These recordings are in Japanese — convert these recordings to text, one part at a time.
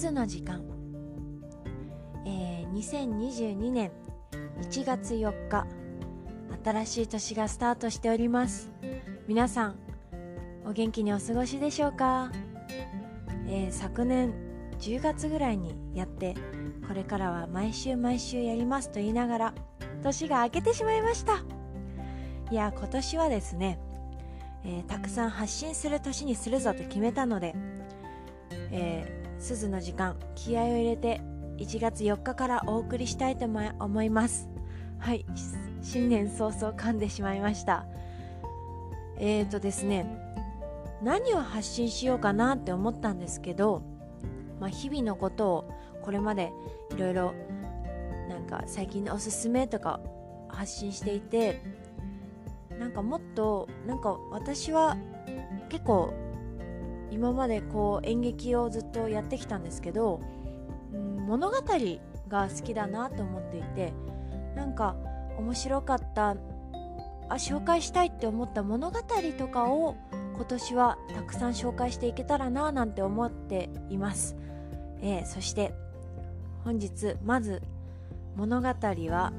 鈴の時間、えー、2022年1月4日新しい年がスタートしております。皆さんお元気にお過ごしでしょうか、えー、昨年10月ぐらいにやってこれからは毎週毎週やりますと言いながら年が明けてしまいました。いや今年はですね、えー、たくさん発信する年にするぞと決めたので、えー、鈴の時間気合を入れて1月4日からお送りしたいと思います。はい新年早々噛んでしまいました。えーとですね何を発信しようかなって思ったんですけど、まあ、日々のことをこれまでいろいろなんか最近のおすすめとか発信していてなんかもっとなんか私は結構今までこう演劇をずっとやってきたんですけど、うん、物語が好きだなと思っていてなんか面白かったあ紹介したいって思った物語とかを今年はたくさん紹介していけたらななんて思っています、えー、そして本日まず物語は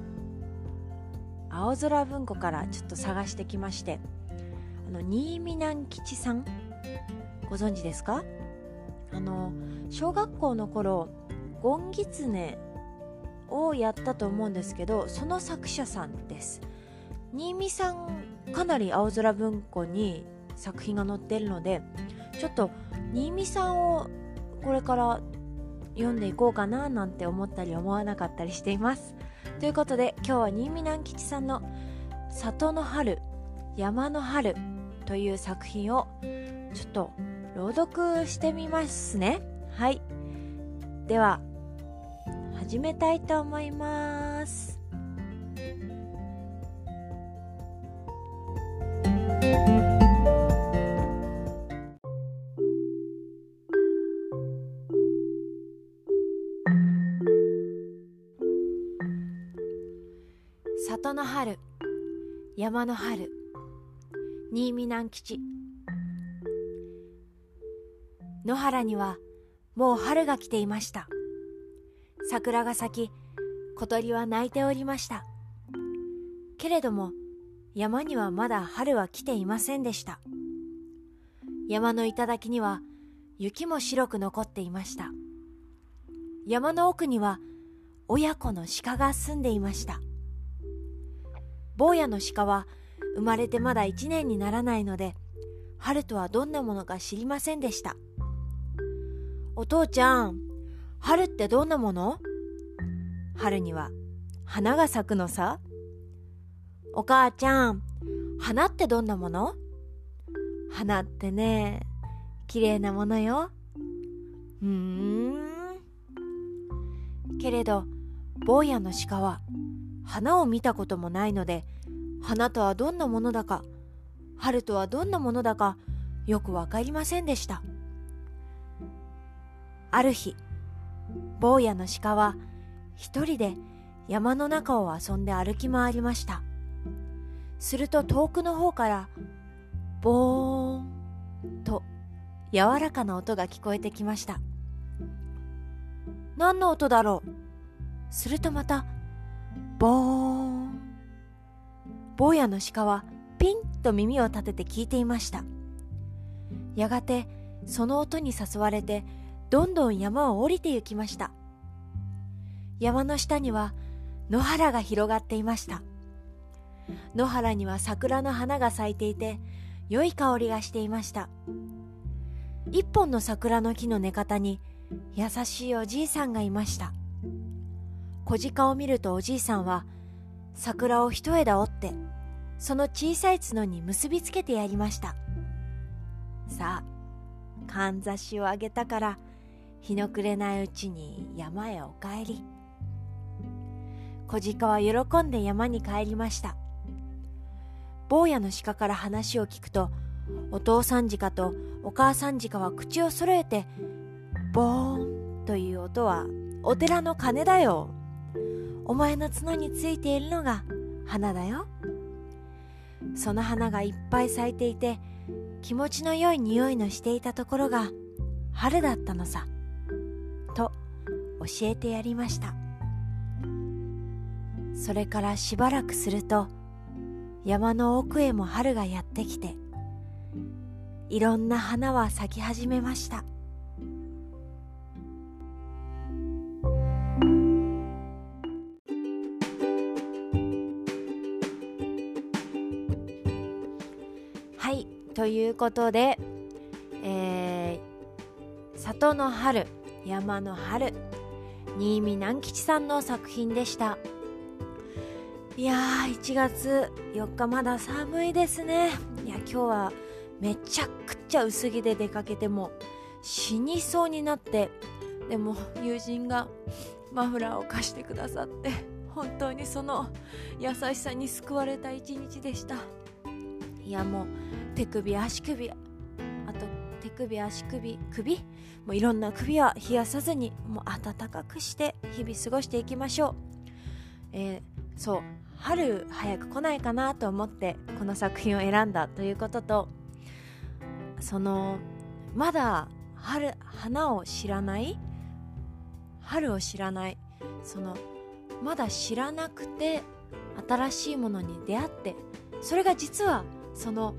青空文庫からちょっと探してきましてあの新見南吉さんご存知ですか？あの小学校の頃ゴンギツネをやったと思うんですけどその作者さんです。新見さんかなり青空文庫に作品が載ってるのでちょっと新見さんをこれから読んでいこうかななんて思ったり思わなかったりしています。ということで今日は新見南吉さんの「里の春山の春」という作品をちょっと朗読してみますね。はい。では始めたいと思います。里の春山の春新見南吉。野原にはもう春が来ていました。桜が咲き小鳥は鳴いておりました。けれども山にはまだ春は来ていませんでした。山の頂には雪も白く残っていました。山の奥には親子の鹿が住んでいました。坊やの鹿は生まれてまだ一年にならないので春とはどんなものか知りませんでした。お父ちゃん春ってどんなもの？春には花が咲くのさ。お母ちゃん、花ってどんなもの？花ってね、綺麗なものよ。うーん。けれど、坊やの鹿は花を見たこともないので、花とはどんなものだか、春とはどんなものだか、よくわかりませんでした。ある日、坊やの鹿は一人で山の中を遊んで歩き回りました。すると遠くの方からボーンと柔らかな音が聞こえてきました。何の音だろう？するとまたボーン。坊やの鹿はピンと耳を立てて聞いていました。やがてその音に誘われてどんどん山を降りて行きました。山の下には野原が広がっていました。野原には桜の花が咲いていて良い香りがしていました。一本の桜の木の根方に優しいおじいさんがいました。小鹿を見るとおじいさんは桜を一枝折ってその小さい角に結びつけてやりました。さあかんざしをあげたから日の暮れないうちに山へお帰り。小鹿は喜んで山に帰りました。坊やの鹿から話を聞くとお父さん鹿とお母さん鹿は口を揃えてボーンという音はお寺の鐘だよ。お前の角についているのが花だよ。その花がいっぱい咲いていて気持ちの良い匂いのしていたところが春だったのさ。と教えてやりました。それからしばらくすると山の奥へも春がやってきていろんな花は咲き始めました。はいということで、えー、里の春山の春。新見南吉さんの作品でした。いやー1月4日まだ寒いですね。いや今日はめちゃくちゃ薄着で出かけても死にそうになって。でも友人がマフラーを貸してくださって本当にその優しさに救われた一日でした。いやもう手首足首首足首首？もういろんな首は冷やさずにもう暖かくして日々過ごしていきましょう、えー、そう。春早く来ないかなと思ってこの作品を選んだということとそのまだ春花を知らない？春を知らない。そのまだ知らなくて新しいものに出会ってそれが実はその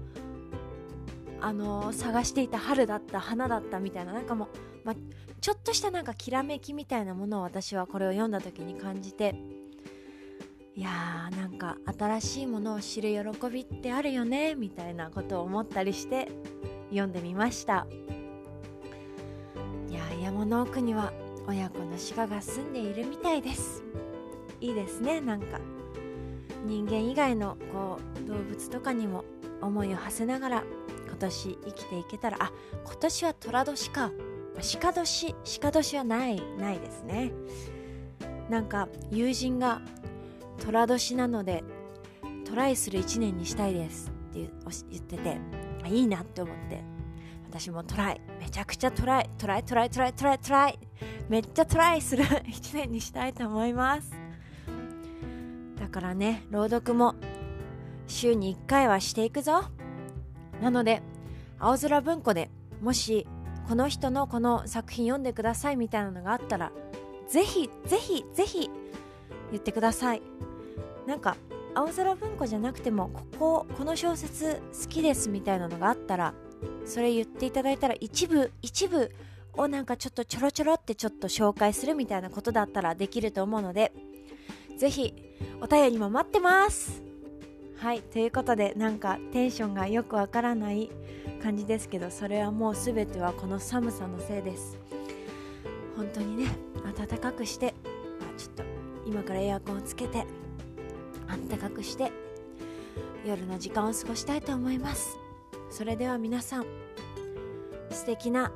あの探していた春だった花だったみたいななんかもう、ま、ちょっとしたなんかきらめきみたいなものを私はこれを読んだ時に感じていやーなんか新しいものを知る喜びってあるよねみたいなことを思ったりして読んでみました。いや山の奥には親子の鹿が住んでいるみたいです。いいですねなんか。人間以外のこう動物とかにも思いを馳せながら年生きていけたらあ今年は寅年か。鹿年鹿年はないないですね。なんか友人が寅年なのでトライする1年にしたいですって言ってていいなって思って。私もトライ。めちゃくちゃトライ。トライトライトライトライトライ。めっちゃトライする1年にしたいと思います。だからね朗読も週に1回はしていくぞ。なので青空文庫でもしこの人のこの作品読んでくださいみたいなのがあったらぜひぜひぜひ言ってください。なんか青空文庫じゃなくてもこここの小説好きですみたいなのがあったらそれ言っていただいたら一部一部をなんかちょっとちょろちょろってちょっと紹介するみたいなことだったらできると思うのでぜひお便りも待ってます。はいということでなんかテンションがよくわからない感じですけどそれはもう全てはこの寒さのせいです。本当にね暖かくしてあちょっと今からエアコンをつけてあったかくして夜の時間を過ごしたいと思います。それでは皆さん素敵な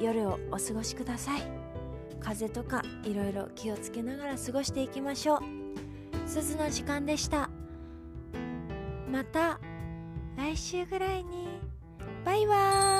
夜をお過ごしください。風邪とかいろいろ気をつけながら過ごしていきましょう。鈴の時間でした。また来週ぐらいに。バイバーイ。